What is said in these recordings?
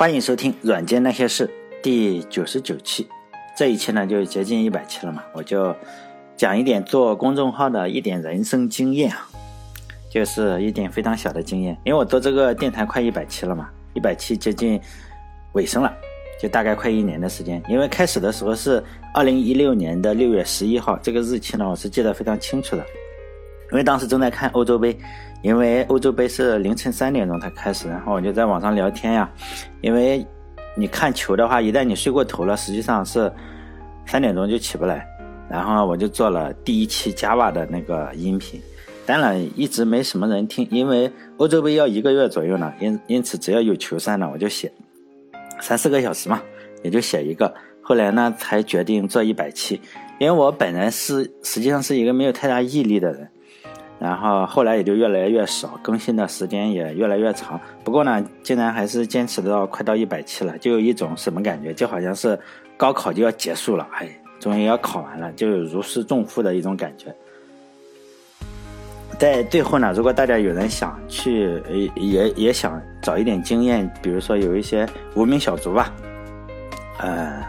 欢迎收听《软件那些事》第九十九期，这一期呢就接近一百期了嘛，我就讲一点做公众号的一点人生经验啊，就是一点非常小的经验。因为我做这个电台快一百期了嘛，一百期接近尾声了，就大概快一年的时间。因为开始的时候是二零一六年的六月十一号，这个日期呢我是记得非常清楚的，因为当时正在看欧洲杯。因为欧洲杯是凌晨三点钟才开始，然后我就在网上聊天呀。因为你看球的话，一旦你睡过头了，实际上是三点钟就起不来。然后我就做了第一期 Java 的那个音频，当然一直没什么人听，因为欧洲杯要一个月左右呢，因因此只要有球赛呢，我就写三四个小时嘛，也就写一个。后来呢，才决定做一百期，因为我本人是实际上是一个没有太大毅力的人。然后后来也就越来越少，更新的时间也越来越长。不过呢，竟然还是坚持到快到一百期了，就有一种什么感觉？就好像是高考就要结束了，哎，终于要考完了，就有如释重负的一种感觉。在最后呢，如果大家有人想去，也也想找一点经验，比如说有一些无名小卒吧，呃。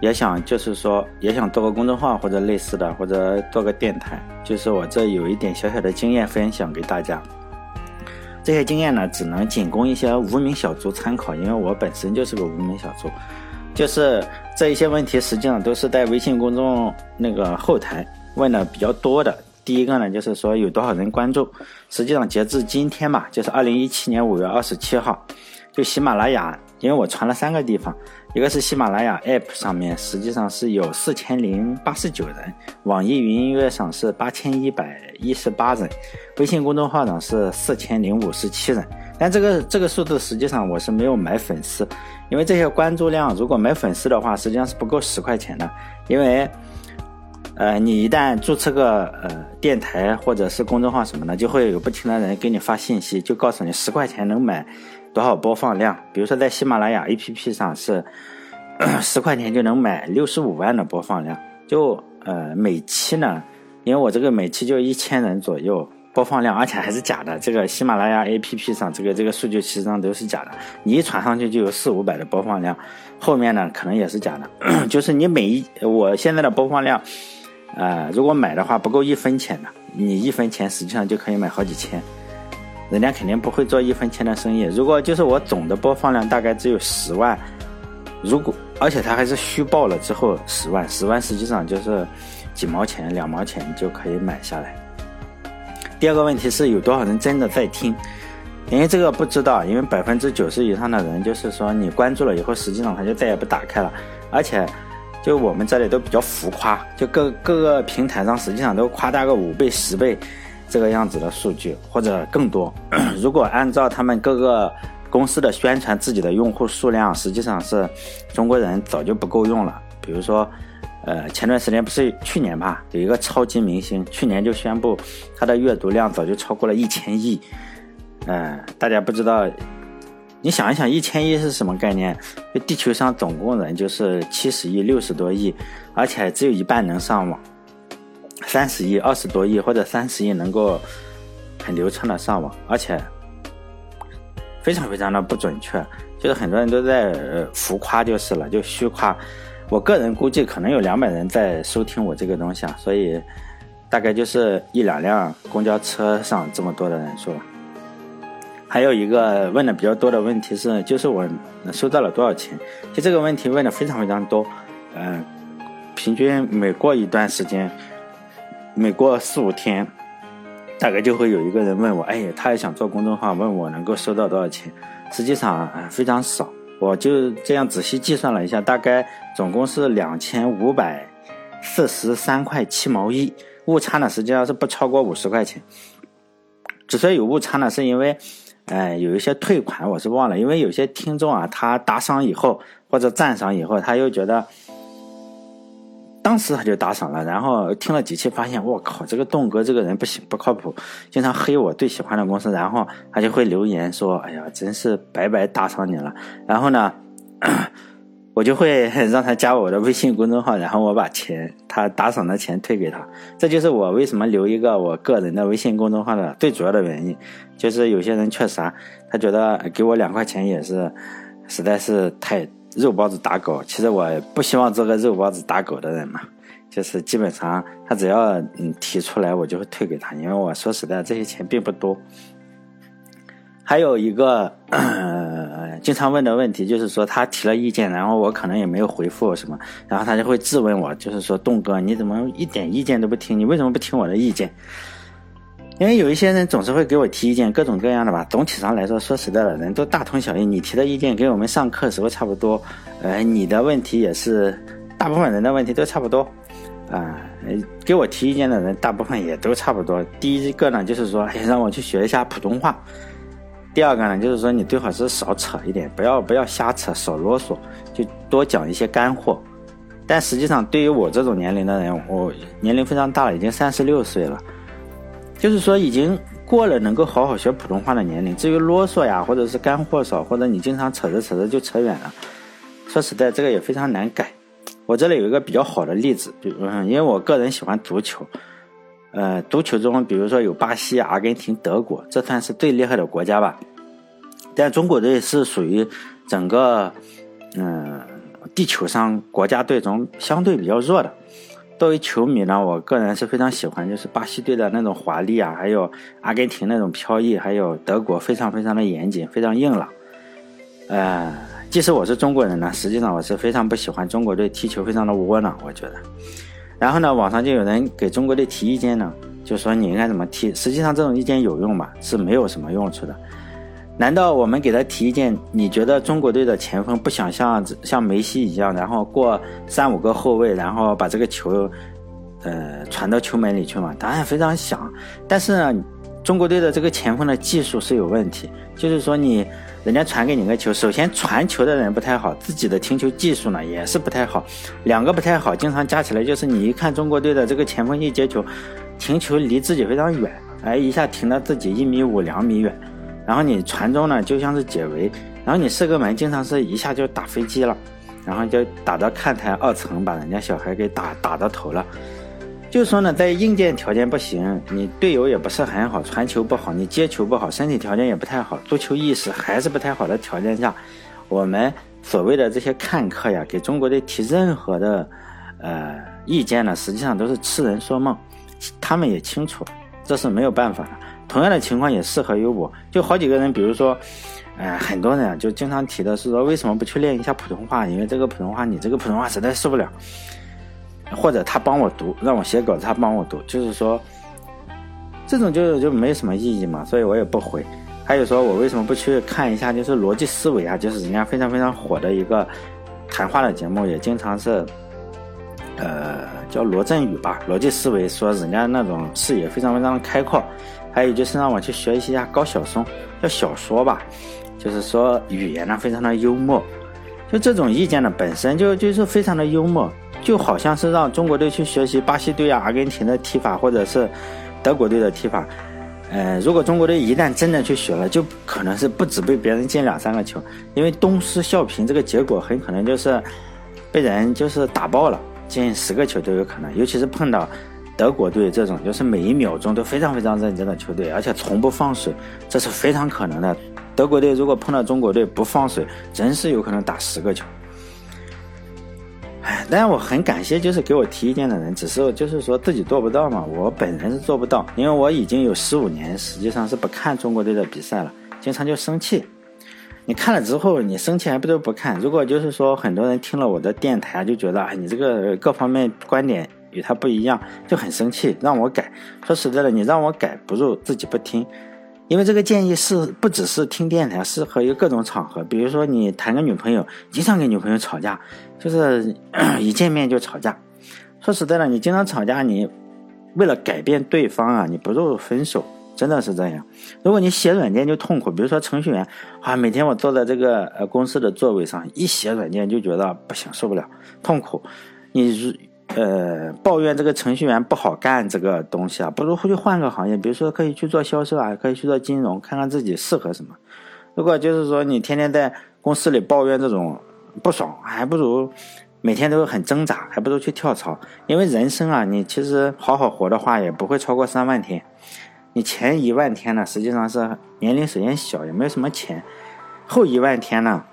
也想就是说，也想做个公众号或者类似的，或者做个电台。就是我这有一点小小的经验分享给大家。这些经验呢，只能仅供一些无名小卒参考，因为我本身就是个无名小卒。就是这一些问题，实际上都是在微信公众那个后台问的比较多的。第一个呢，就是说有多少人关注。实际上截至今天吧，就是二零一七年五月二十七号，就喜马拉雅，因为我传了三个地方。一个是喜马拉雅 App 上面实际上是有四千零八十九人，网易云音乐上是八千一百一十八人，微信公众号上是四千零五十七人。但这个这个数字实际上我是没有买粉丝，因为这些关注量如果买粉丝的话，实际上是不够十块钱的。因为，呃，你一旦注册个呃电台或者是公众号什么的，就会有不停的人给你发信息，就告诉你十块钱能买。多少播放量？比如说在喜马拉雅 APP 上是十块钱就能买六十五万的播放量，就呃每期呢，因为我这个每期就一千人左右播放量，而且还是假的。这个喜马拉雅 APP 上这个这个数据实际上都是假的，你一传上去就有四五百的播放量，后面呢可能也是假的。就是你每一我现在的播放量，呃，如果买的话不够一分钱的，你一分钱实际上就可以买好几千。人家肯定不会做一分钱的生意。如果就是我总的播放量大概只有十万，如果而且它还是虚报了之后十万，十万实际上就是几毛钱、两毛钱就可以买下来。第二个问题是有多少人真的在听？因为这个不知道，因为百分之九十以上的人就是说你关注了以后，实际上他就再也不打开了。而且就我们这里都比较浮夸，就各各个平台上实际上都夸大个五倍、十倍。这个样子的数据或者更多，如果按照他们各个公司的宣传自己的用户数量，实际上是中国人早就不够用了。比如说，呃，前段时间不是去年吧，有一个超级明星，去年就宣布他的阅读量早就超过了一千亿。嗯，大家不知道，你想一想，一千亿是什么概念？地球上总共人就是七十亿、六十多亿，而且只有一半能上网。三十亿、二十多亿或者三十亿能够很流畅的上网，而且非常非常的不准确，就是很多人都在浮夸就是了，就虚夸。我个人估计可能有两百人在收听我这个东西啊，所以大概就是一两辆公交车上这么多的人数。还有一个问的比较多的问题是，就是我收到了多少钱？就这个问题问的非常非常多，嗯，平均每过一段时间。每过四五天，大概就会有一个人问我：“哎，他也想做公众号，问我能够收到多少钱？”实际上啊非常少，我就这样仔细计算了一下，大概总共是两千五百四十三块七毛一，误差呢实际上是不超过五十块钱。之所以有误差呢，是因为，哎，有一些退款我是忘了，因为有些听众啊，他打赏以后或者赞赏以后，他又觉得。当时他就打赏了，然后听了几期，发现我靠，这个栋哥这个人不行，不靠谱，经常黑我最喜欢的公司，然后他就会留言说：“哎呀，真是白白打赏你了。”然后呢，我就会让他加我的微信公众号，然后我把钱他打赏的钱退给他。这就是我为什么留一个我个人的微信公众号的最主要的原因。就是有些人确实啊，他觉得给我两块钱也是实在是太肉包子打狗。其实我不希望做个肉包子打狗的人嘛。就是基本上他只要嗯提出来，我就会退给他，因为我说实在这些钱并不多。还有一个呃经常问的问题，就是说他提了意见，然后我可能也没有回复什么，然后他就会质问我，就是说栋哥，你怎么一点意见都不听？你为什么不听我的意见？因为有一些人总是会给我提意见，各种各样的吧。总体上来说，说实在的，人都大同小异。你提的意见跟我们上课时候差不多，呃，你的问题也是大部分人的问题都差不多，啊，给我提意见的人大部分也都差不多。第一个呢，就是说，让我去学一下普通话。第二个呢，就是说你最好是少扯一点，不要不要瞎扯，少啰嗦，就多讲一些干货。但实际上，对于我这种年龄的人，我年龄非常大了，已经三十六岁了，就是说已经过了能够好好学普通话的年龄。至于啰嗦呀，或者是干货少，或者你经常扯着扯着就扯远了，说实在，这个也非常难改。我这里有一个比较好的例子，比如，因为我个人喜欢足球。呃，足球中，比如说有巴西、阿根廷、德国，这算是最厉害的国家吧。但中国队是属于整个嗯地球上国家队中相对比较弱的。作为球迷呢，我个人是非常喜欢，就是巴西队的那种华丽啊，还有阿根廷那种飘逸，还有德国非常非常的严谨，非常硬朗。呃，即使我是中国人呢，实际上我是非常不喜欢中国队踢球，非常的窝囊，我觉得。然后呢，网上就有人给中国队提意见呢，就说你应该怎么踢。实际上这种意见有用吗？是没有什么用处的。难道我们给他提意见，你觉得中国队的前锋不想像像梅西一样，然后过三五个后卫，然后把这个球，呃，传到球门里去吗？答案非常想。但是呢，中国队的这个前锋的技术是有问题，就是说你。人家传给你个球，首先传球的人不太好，自己的停球技术呢也是不太好，两个不太好，经常加起来就是你一看中国队的这个前锋一接球，停球离自己非常远，哎，一下停到自己一米五两米远，然后你传中呢就像是解围，然后你射个门经常是一下就打飞机了，然后就打到看台二层，把人家小孩给打打到头了。就说呢，在硬件条件不行，你队友也不是很好，传球不好，你接球不好，身体条件也不太好，足球意识还是不太好的条件下，我们所谓的这些看客呀，给中国队提任何的呃意见呢，实际上都是痴人说梦。他们也清楚，这是没有办法的。同样的情况也适合于我，就好几个人，比如说，呃，很多人啊就经常提的是说，为什么不去练一下普通话？因为这个普通话，你这个普通话实在受不了。或者他帮我读，让我写稿子，他帮我读，就是说，这种就就没什么意义嘛，所以我也不回。还有说我为什么不去看一下，就是逻辑思维啊，就是人家非常非常火的一个谈话的节目，也经常是，呃，叫罗振宇吧，逻辑思维说人家那种视野非常非常的开阔。还有就是让我去学习一下高晓松，叫小说吧，就是说语言呢非常的幽默，就这种意见呢本身就就是非常的幽默。就好像是让中国队去学习巴西队啊、阿根廷的踢法，或者是德国队的踢法。呃，如果中国队一旦真的去学了，就可能是不止被别人进两三个球，因为东施效颦，这个结果很可能就是被人就是打爆了，进十个球都有可能。尤其是碰到德国队这种，就是每一秒钟都非常非常认真的球队，而且从不放水，这是非常可能的。德国队如果碰到中国队不放水，真是有可能打十个球。哎但是我很感谢，就是给我提意见的人，只是就是说自己做不到嘛。我本人是做不到，因为我已经有十五年实际上是不看中国队的比赛了，经常就生气。你看了之后，你生气还不如不看。如果就是说很多人听了我的电台就觉得，哎，你这个各方面观点与他不一样，就很生气，让我改。说实在的，你让我改，不如自己不听。因为这个建议是不只是听电台，适合于各种场合。比如说你谈个女朋友，经常跟女朋友吵架，就是 一见面就吵架。说实在的，你经常吵架，你为了改变对方啊，你不如分手，真的是这样。如果你写软件就痛苦，比如说程序员啊，每天我坐在这个呃公司的座位上，一写软件就觉得不行，受不了，痛苦。你如。呃，抱怨这个程序员不好干这个东西啊，不如回去换个行业，比如说可以去做销售啊，可以去做金融，看看自己适合什么。如果就是说你天天在公司里抱怨这种不爽，还不如每天都很挣扎，还不如去跳槽。因为人生啊，你其实好好活的话，也不会超过三万天。你前一万天呢，实际上是年龄首先小，也没有什么钱；后一万天呢，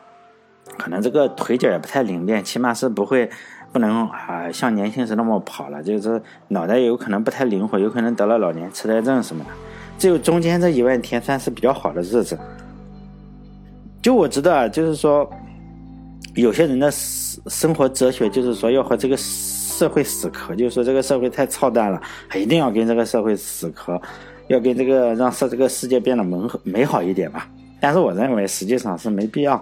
可能这个腿脚也不太灵便，起码是不会不能啊像年轻时那么跑了，就是脑袋有可能不太灵活，有可能得了老年痴呆症什么的。只有中间这一万天算是比较好的日子。就我知道啊，就是说，有些人的生活哲学就是说要和这个社会死磕，就是说这个社会太操蛋了，一定要跟这个社会死磕，要跟这个让世这个世界变得美美好一点吧。但是我认为实际上是没必要，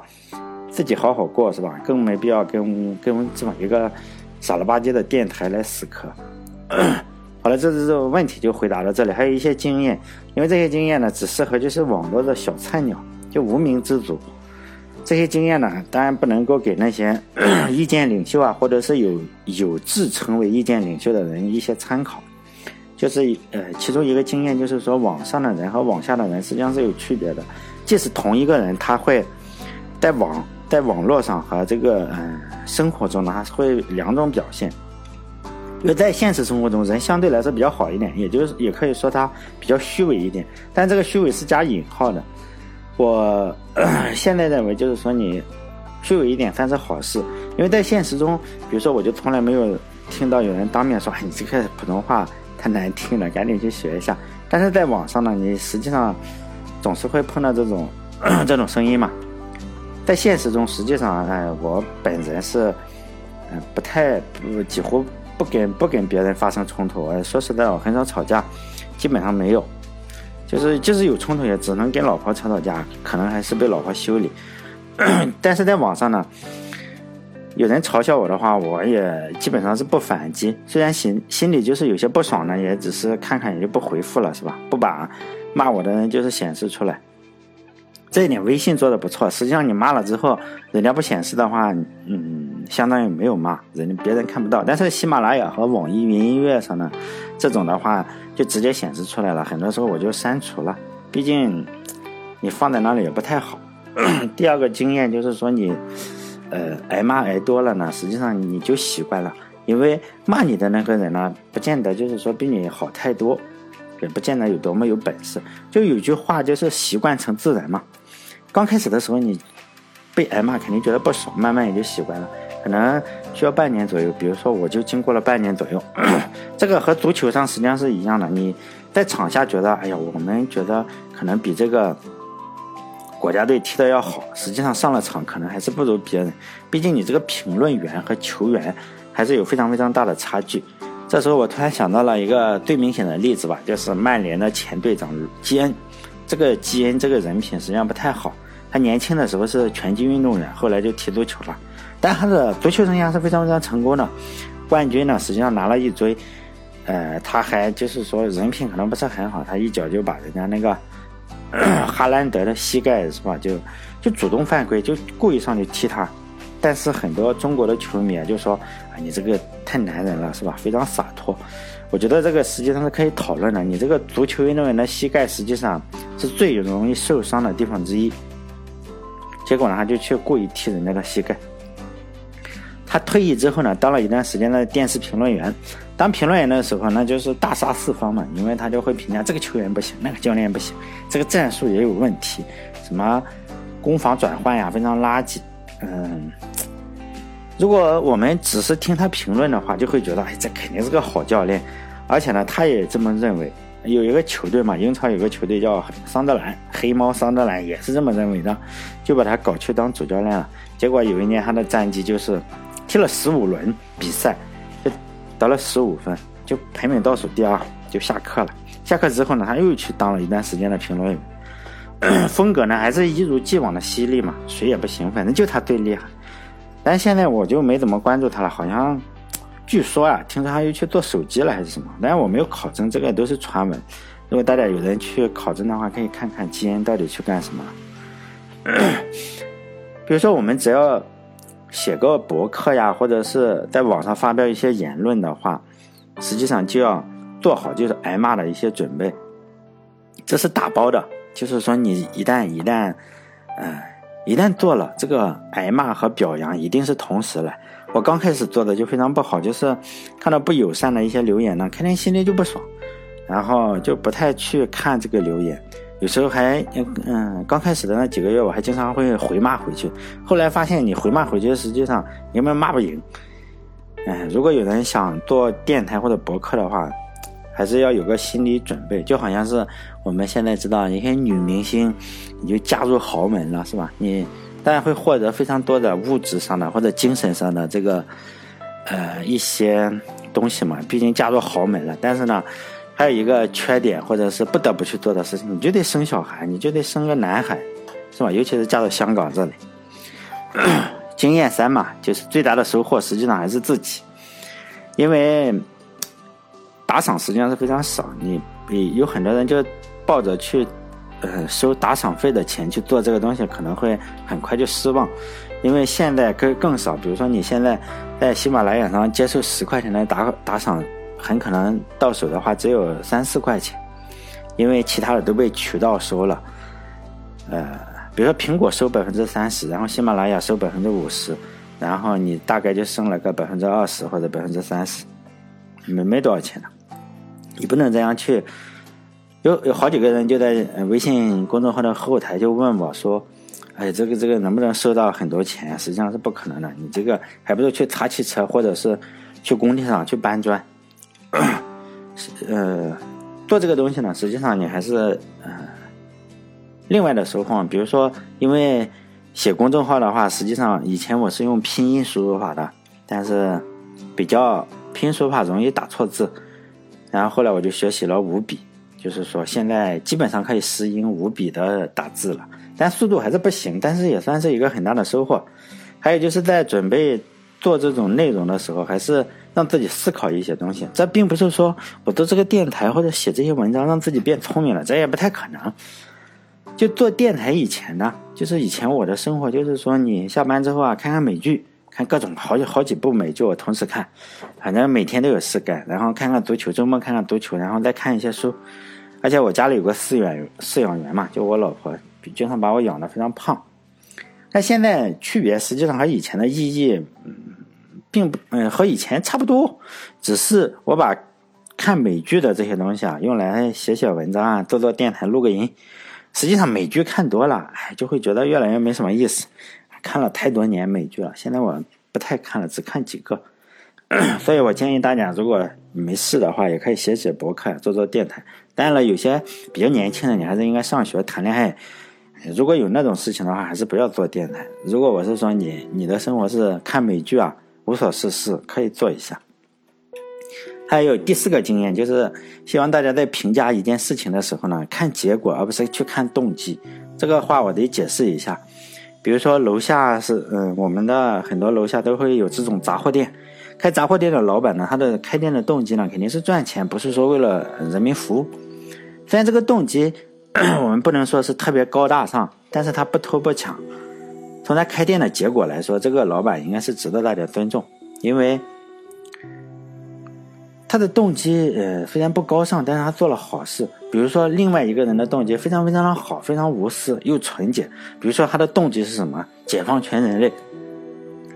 自己好好过是吧？更没必要跟跟这么一个傻了吧唧的电台来死磕。好了，这这这问题就回答到这里。还有一些经验，因为这些经验呢，只适合就是网络的小菜鸟，就无名之主。这些经验呢，当然不能够给那些 意见领袖啊，或者是有有志成为意见领袖的人一些参考。就是呃，其中一个经验就是说，网上的人和网下的人实际上是有区别的。即使同一个人，他会在网在网络上和这个嗯生活中呢，他会两种表现。因为在现实生活中，人相对来说比较好一点，也就是也可以说他比较虚伪一点，但这个虚伪是加引号的。我 现在认为，就是说你虚伪一点算是好事，因为在现实中，比如说我就从来没有听到有人当面说：“，你这个普通话太难听了，赶紧去学一下。”但是在网上呢，你实际上总是会碰到这种 这种声音嘛。在现实中，实际上，哎，我本人是嗯不太几乎。不跟不跟别人发生冲突，哎，说实在，我很少吵架，基本上没有，就是就是有冲突也只能跟老婆吵吵架，可能还是被老婆修理。但是在网上呢，有人嘲笑我的话，我也基本上是不反击，虽然心心里就是有些不爽呢，也只是看看也就不回复了，是吧？不把骂我的人就是显示出来。这一点微信做的不错，实际上你骂了之后，人家不显示的话，嗯，相当于没有骂，人别人看不到。但是喜马拉雅和网易云音乐上呢，这种的话就直接显示出来了，很多时候我就删除了，毕竟你放在那里也不太好。第二个经验就是说你，呃，挨骂挨多了呢，实际上你就习惯了，因为骂你的那个人呢，不见得就是说比你好太多，也不见得有多么有本事。就有句话就是习惯成自然嘛。刚开始的时候，你被挨骂肯定觉得不爽，慢慢也就习惯了，可能需要半年左右。比如说，我就经过了半年左右。这个和足球上实际上是一样的，你在场下觉得，哎呀，我们觉得可能比这个国家队踢的要好，实际上上了场可能还是不如别人。毕竟你这个评论员和球员还是有非常非常大的差距。这时候我突然想到了一个最明显的例子吧，就是曼联的前队长基恩。这个基恩这个人品实际上不太好。他年轻的时候是拳击运动员，后来就踢足球了。但他的足球生涯是非常非常成功的，冠军呢实际上拿了一堆。呃，他还就是说人品可能不是很好，他一脚就把人家那个哈兰德的膝盖是吧，就就主动犯规，就故意上去踢他。但是很多中国的球迷啊就说啊，你这个太男人了是吧？非常洒脱。我觉得这个实际上是可以讨论的。你这个足球运动员的膝盖实际上是最容易受伤的地方之一。结果呢，他就去故意踢人家的膝盖。他退役之后呢，当了一段时间的电视评论员。当评论员的时候，那就是大杀四方嘛，因为他就会评价这个球员不行，那个教练不行，这个战术也有问题，什么攻防转换呀，非常垃圾。嗯，如果我们只是听他评论的话，就会觉得，哎，这肯定是个好教练。而且呢，他也这么认为。有一个球队嘛，英超有个球队叫桑德兰，黑猫桑德兰也是这么认为的，就把他搞去当主教练了。结果有一年他的战绩就是踢了十五轮比赛，就得了十五分，就排名倒数第二，就下课了。下课之后呢，他又去当了一段时间的评论员，风格呢还是一如既往的犀利嘛，谁也不行，反正就他最厉害。但现在我就没怎么关注他了，好像。据说啊，听说他又去做手机了还是什么？但是我没有考证，这个都是传闻。如果大家有人去考证的话，可以看看基恩到底去干什么。比如说，我们只要写个博客呀，或者是在网上发表一些言论的话，实际上就要做好就是挨骂的一些准备。这是打包的，就是说你一旦一旦，嗯，一旦做了，这个挨骂和表扬一定是同时来。我刚开始做的就非常不好，就是看到不友善的一些留言呢，肯定心里就不爽，然后就不太去看这个留言。有时候还嗯，刚开始的那几个月，我还经常会回骂回去。后来发现，你回骂回去，实际上根本骂不赢。哎，如果有人想做电台或者博客的话，还是要有个心理准备，就好像是我们现在知道一些女明星，你就嫁入豪门了，是吧？你当然会获得非常多的物质上的或者精神上的这个呃一些东西嘛，毕竟嫁入豪门了。但是呢，还有一个缺点，或者是不得不去做的事情，你就得生小孩，你就得生个男孩，是吧？尤其是嫁到香港这里，经验三嘛，就是最大的收获，实际上还是自己，因为。打赏实际上是非常少，你你有很多人就抱着去，呃收打赏费的钱去做这个东西，可能会很快就失望，因为现在更更少。比如说你现在在喜马拉雅上接受十块钱的打打赏，很可能到手的话只有三四块钱，因为其他的都被渠道收了。呃，比如说苹果收百分之三十，然后喜马拉雅收百分之五十，然后你大概就剩了个百分之二十或者百分之三十，没没多少钱了。你不能这样去，有有好几个人就在微信公众号的后台就问我说：“哎，这个这个能不能收到很多钱？”实际上是不可能的，你这个还不如去擦汽车，或者是去工地上去搬砖。呃，做这个东西呢，实际上你还是呃另外的收获。比如说，因为写公众号的话，实际上以前我是用拼音输入法的，但是比较拼输入法容易打错字。然后后来我就学习了五笔，就是说现在基本上可以实音五笔的打字了，但速度还是不行，但是也算是一个很大的收获。还有就是在准备做这种内容的时候，还是让自己思考一些东西。这并不是说我做这个电台或者写这些文章让自己变聪明了，这也不太可能。就做电台以前呢，就是以前我的生活就是说，你下班之后啊，看看美剧。看各种好几好几部美剧，我同时看，反正每天都有事干。然后看看足球，周末看看足球，然后再看一些书。而且我家里有个饲养饲养员嘛，就我老婆，经常把我养的非常胖。但现在区别实际上和以前的意义，并不，嗯，和以前差不多。只是我把看美剧的这些东西啊，用来写写文章啊，做做电台，录个音。实际上美剧看多了，哎，就会觉得越来越没什么意思。看了太多年美剧了，现在我不太看了，只看几个。所以我建议大家，如果没事的话，也可以写写博客，做做电台。当然了，有些比较年轻的，你还是应该上学、谈恋爱。如果有那种事情的话，还是不要做电台。如果我是说你，你的生活是看美剧啊，无所事事，可以做一下。还有第四个经验，就是希望大家在评价一件事情的时候呢，看结果，而不是去看动机。这个话我得解释一下。比如说楼下是嗯，我们的很多楼下都会有这种杂货店，开杂货店的老板呢，他的开店的动机呢肯定是赚钱，不是说为了人民服务。虽然这个动机 我们不能说是特别高大上，但是他不偷不抢。从他开店的结果来说，这个老板应该是值得大家尊重，因为。他的动机，呃，虽然不高尚，但是他做了好事。比如说，另外一个人的动机非常非常的好，非常无私又纯洁。比如说，他的动机是什么？解放全人类。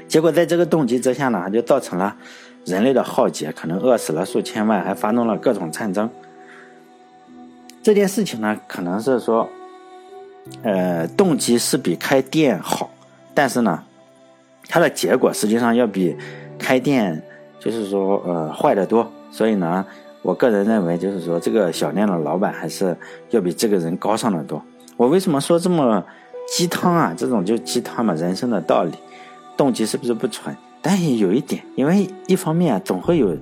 结果在这个动机之下呢，就造成了人类的浩劫，可能饿死了数千万，还发动了各种战争。这件事情呢，可能是说，呃，动机是比开店好，但是呢，它的结果实际上要比开店，就是说，呃，坏得多。所以呢，我个人认为，就是说，这个小店的老板还是要比这个人高尚的多。我为什么说这么鸡汤啊？这种就鸡汤嘛，人生的道理，动机是不是不纯？但也有一点，因为一方面啊，总会有。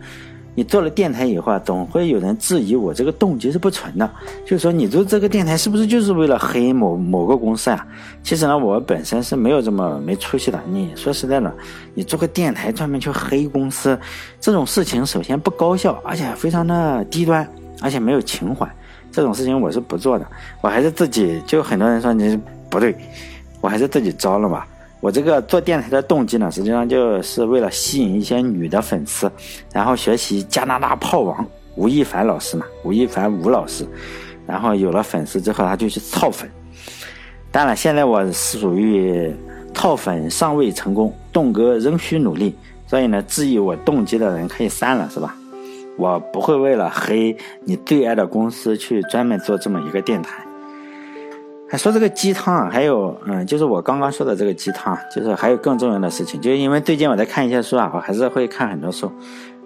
你做了电台以后啊，总会有人质疑我这个动机是不纯的，就是说你做这个电台是不是就是为了黑某某个公司啊？其实呢，我本身是没有这么没出息的。你说实在的，你做个电台专门去黑公司，这种事情首先不高效，而且非常的低端，而且没有情怀。这种事情我是不做的，我还是自己。就很多人说你不对，我还是自己招了吧。我这个做电台的动机呢，实际上就是为了吸引一些女的粉丝，然后学习加拿大炮王吴亦凡老师嘛，吴亦凡吴老师，然后有了粉丝之后，他就去操粉。当然，现在我是属于套粉尚未成功，栋哥仍需努力，所以呢，质疑我动机的人可以删了，是吧？我不会为了黑你最爱的公司去专门做这么一个电台。还说这个鸡汤啊，还有嗯，就是我刚刚说的这个鸡汤，就是还有更重要的事情，就是因为最近我在看一些书啊，我还是会看很多书，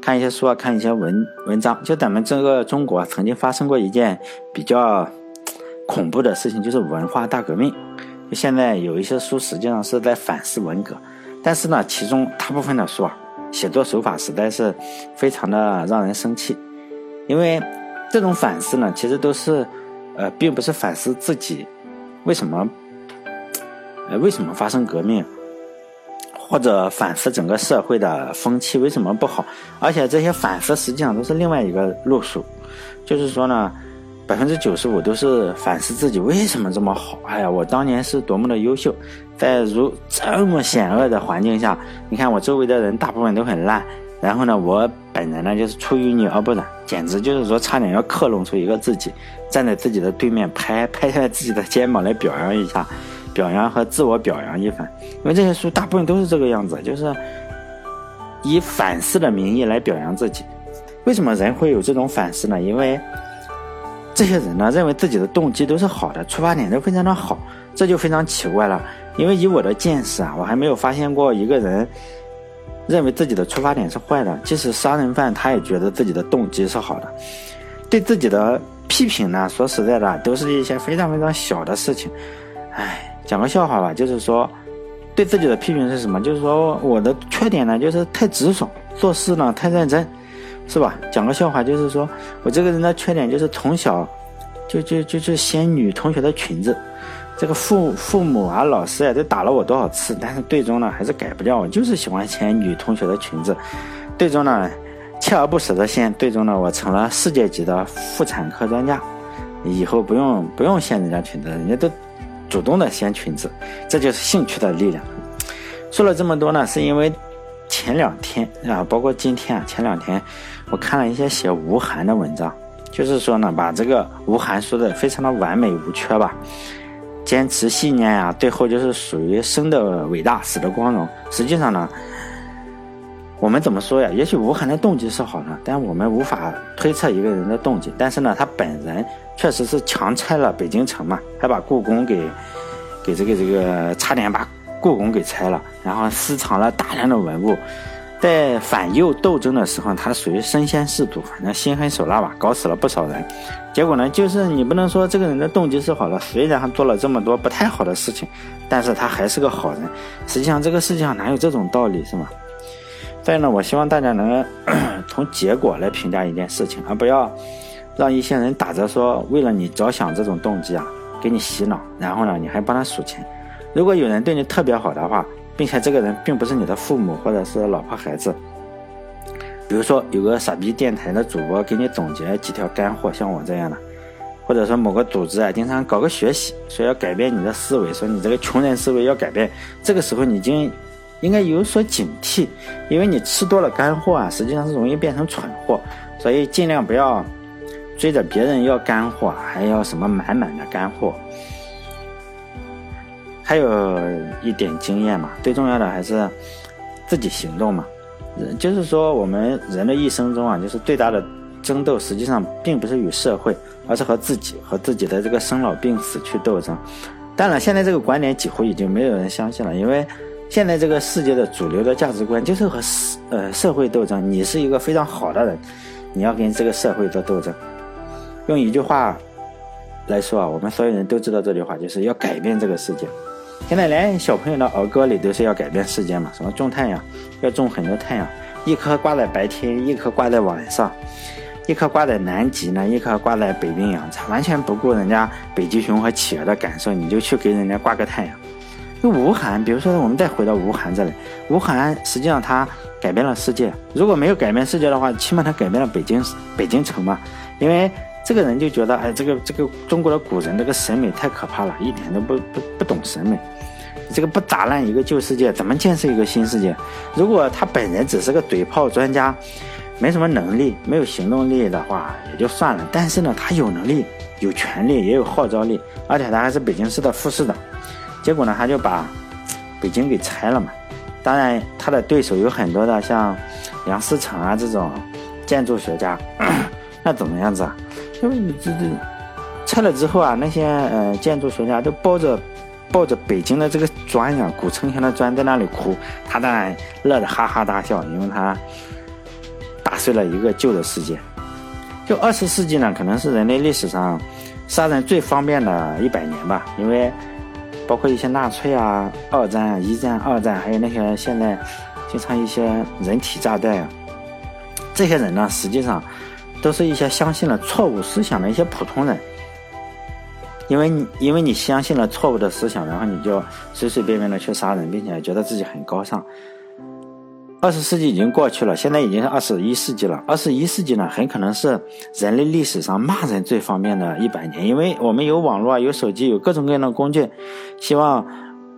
看一些书啊，看一些文文章。就咱们这个中国曾经发生过一件比较恐怖的事情，就是文化大革命。就现在有一些书实际上是在反思文革，但是呢，其中大部分的书啊，写作手法实在是非常的让人生气，因为这种反思呢，其实都是呃，并不是反思自己。为什么？呃，为什么发生革命？或者反思整个社会的风气为什么不好？而且这些反思实际上都是另外一个路数，就是说呢，百分之九十五都是反思自己为什么这么好。哎呀，我当年是多么的优秀，在如这么险恶的环境下，你看我周围的人大部分都很烂。然后呢，我本人呢就是出淤泥而不染，简直就是说差点要克隆出一个自己，站在自己的对面拍 拍下自己的肩膀来表扬一下，表扬和自我表扬一番。因为这些书大部分都是这个样子，就是以反思的名义来表扬自己。为什么人会有这种反思呢？因为这些人呢认为自己的动机都是好的，出发点都非常的好，这就非常奇怪了。因为以我的见识啊，我还没有发现过一个人。认为自己的出发点是坏的，即使杀人犯，他也觉得自己的动机是好的。对自己的批评呢，说实在的，都是一些非常非常小的事情。哎，讲个笑话吧，就是说，对自己的批评是什么？就是说我的缺点呢，就是太直爽，做事呢太认真，是吧？讲个笑话，就是说我这个人的缺点就是从小就就就就掀女同学的裙子。这个父父母啊，老师啊，都打了我多少次，但是最终呢，还是改不掉。我就是喜欢掀女同学的裙子，最终呢，锲而不舍的掀，最终呢，我成了世界级的妇产科专家。以后不用不用掀人家裙子，人家都主动的掀裙子，这就是兴趣的力量。说了这么多呢，是因为前两天啊，包括今天啊，前两天我看了一些写吴晗的文章，就是说呢，把这个吴晗说的非常的完美无缺吧。坚持信念呀，最后就是属于生的伟大，死的光荣。实际上呢，我们怎么说呀？也许吴晗的动机是好的，但我们无法推测一个人的动机。但是呢，他本人确实是强拆了北京城嘛，还把故宫给给这个这个差点把故宫给拆了，然后私藏了大量的文物。在反右斗争的时候，他属于身先士卒，反正心狠手辣吧，搞死了不少人。结果呢，就是你不能说这个人的动机是好的，虽然他做了这么多不太好的事情，但是他还是个好人。实际上，这个世界上哪有这种道理，是吗？所以呢，我希望大家能从结果来评价一件事情，而不要让一些人打着说为了你着想这种动机啊，给你洗脑，然后呢，你还帮他数钱。如果有人对你特别好的话，并且这个人并不是你的父母或者是老婆孩子，比如说有个傻逼电台的主播给你总结几条干货，像我这样的，或者说某个组织啊经常搞个学习，说要改变你的思维，说你这个穷人思维要改变，这个时候你就应该有所警惕，因为你吃多了干货啊，实际上是容易变成蠢货，所以尽量不要追着别人要干货，还要什么满满的干货。还有一点经验嘛，最重要的还是自己行动嘛。人就是说，我们人的一生中啊，就是最大的争斗，实际上并不是与社会，而是和自己和自己的这个生老病死去斗争。当然，现在这个观点几乎已经没有人相信了，因为现在这个世界的主流的价值观就是和社呃社会斗争。你是一个非常好的人，你要跟这个社会做斗争。用一句话来说啊，我们所有人都知道这句话，就是要改变这个世界。现在连小朋友的儿歌里都是要改变世界嘛？什么种太阳，要种很多太阳，一颗挂在白天，一颗挂在晚上，一颗挂在南极呢，一颗挂在北冰洋，完全不顾人家北极熊和企鹅的感受，你就去给人家挂个太阳。那吴晗，比如说我们再回到吴晗这里，吴晗实际上他改变了世界。如果没有改变世界的话，起码他改变了北京北京城嘛。因为这个人就觉得，哎，这个这个中国的古人这个审美太可怕了，一点都不不不懂审美。这个不打烂一个旧世界，怎么建设一个新世界？如果他本人只是个嘴炮专家，没什么能力，没有行动力的话，也就算了。但是呢，他有能力、有权力，也有号召力，而且他还是北京市的副市长。结果呢，他就把北京给拆了嘛。当然，他的对手有很多的，像梁思成啊这种建筑学家，那怎么样子啊？因为你这这拆了之后啊，那些呃建筑学家都抱着抱着北京的这个砖呀，古城墙的砖在那里哭，他当然乐得哈哈大笑，因为他打碎了一个旧的世界。就二十世纪呢，可能是人类历史上杀人最方便的一百年吧，因为包括一些纳粹啊、二战、啊、一战、二战，还有那些现在经常一些人体炸弹啊，这些人呢，实际上都是一些相信了错误思想的一些普通人，因为你因为你相信了错误的思想，然后你就随随便便的去杀人，并且觉得自己很高尚。二十世纪已经过去了，现在已经是二十一世纪了。二十一世纪呢，很可能是人类历史上骂人最方便的一百年，因为我们有网络、有手机、有各种各样的工具。希望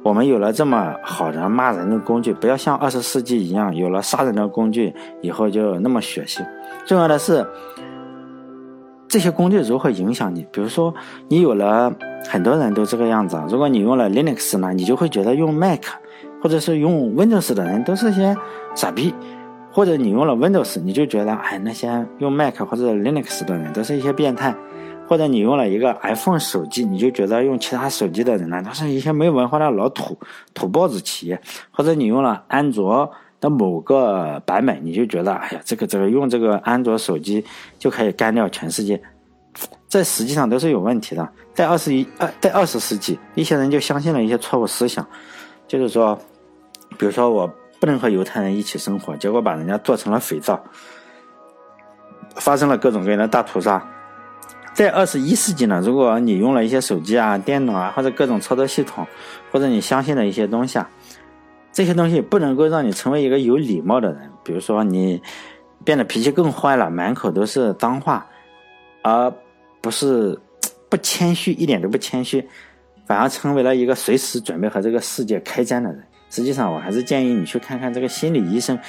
我们有了这么好的骂人的工具，不要像二十世纪一样有了杀人的工具以后就那么血腥。重要的是，这些工具如何影响你？比如说，你有了很多人都这个样子，如果你用了 Linux 呢，你就会觉得用 Mac。或者是用 Windows 的人都是些傻逼，或者你用了 Windows，你就觉得哎，那些用 Mac 或者 Linux 的人都是一些变态，或者你用了一个 iPhone 手机，你就觉得用其他手机的人呢，都是一些没文化的老土土包子企业，或者你用了安卓的某个版本，你就觉得哎呀，这个这个用这个安卓手机就可以干掉全世界，这实际上都是有问题的。在二十一二在二十世纪，一些人就相信了一些错误思想，就是说。比如说，我不能和犹太人一起生活，结果把人家做成了肥皂，发生了各种各样的大屠杀。在二十一世纪呢，如果你用了一些手机啊、电脑啊，或者各种操作系统，或者你相信的一些东西啊，这些东西不能够让你成为一个有礼貌的人。比如说，你变得脾气更坏了，满口都是脏话，而不是不谦虚，一点都不谦虚，反而成为了一个随时准备和这个世界开战的人。实际上，我还是建议你去看看这个心理医生，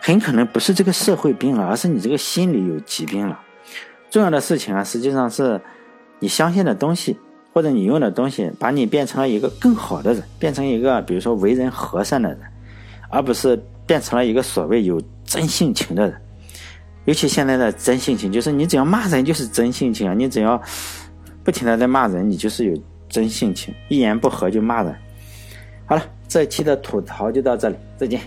很可能不是这个社会病了，而是你这个心理有疾病了。重要的事情啊，实际上是你相信的东西，或者你用的东西，把你变成了一个更好的人，变成一个比如说为人和善的人，而不是变成了一个所谓有真性情的人。尤其现在的真性情，就是你只要骂人就是真性情啊，你只要不停的在骂人，你就是有真性情，一言不合就骂人。好了。这期的吐槽就到这里，再见。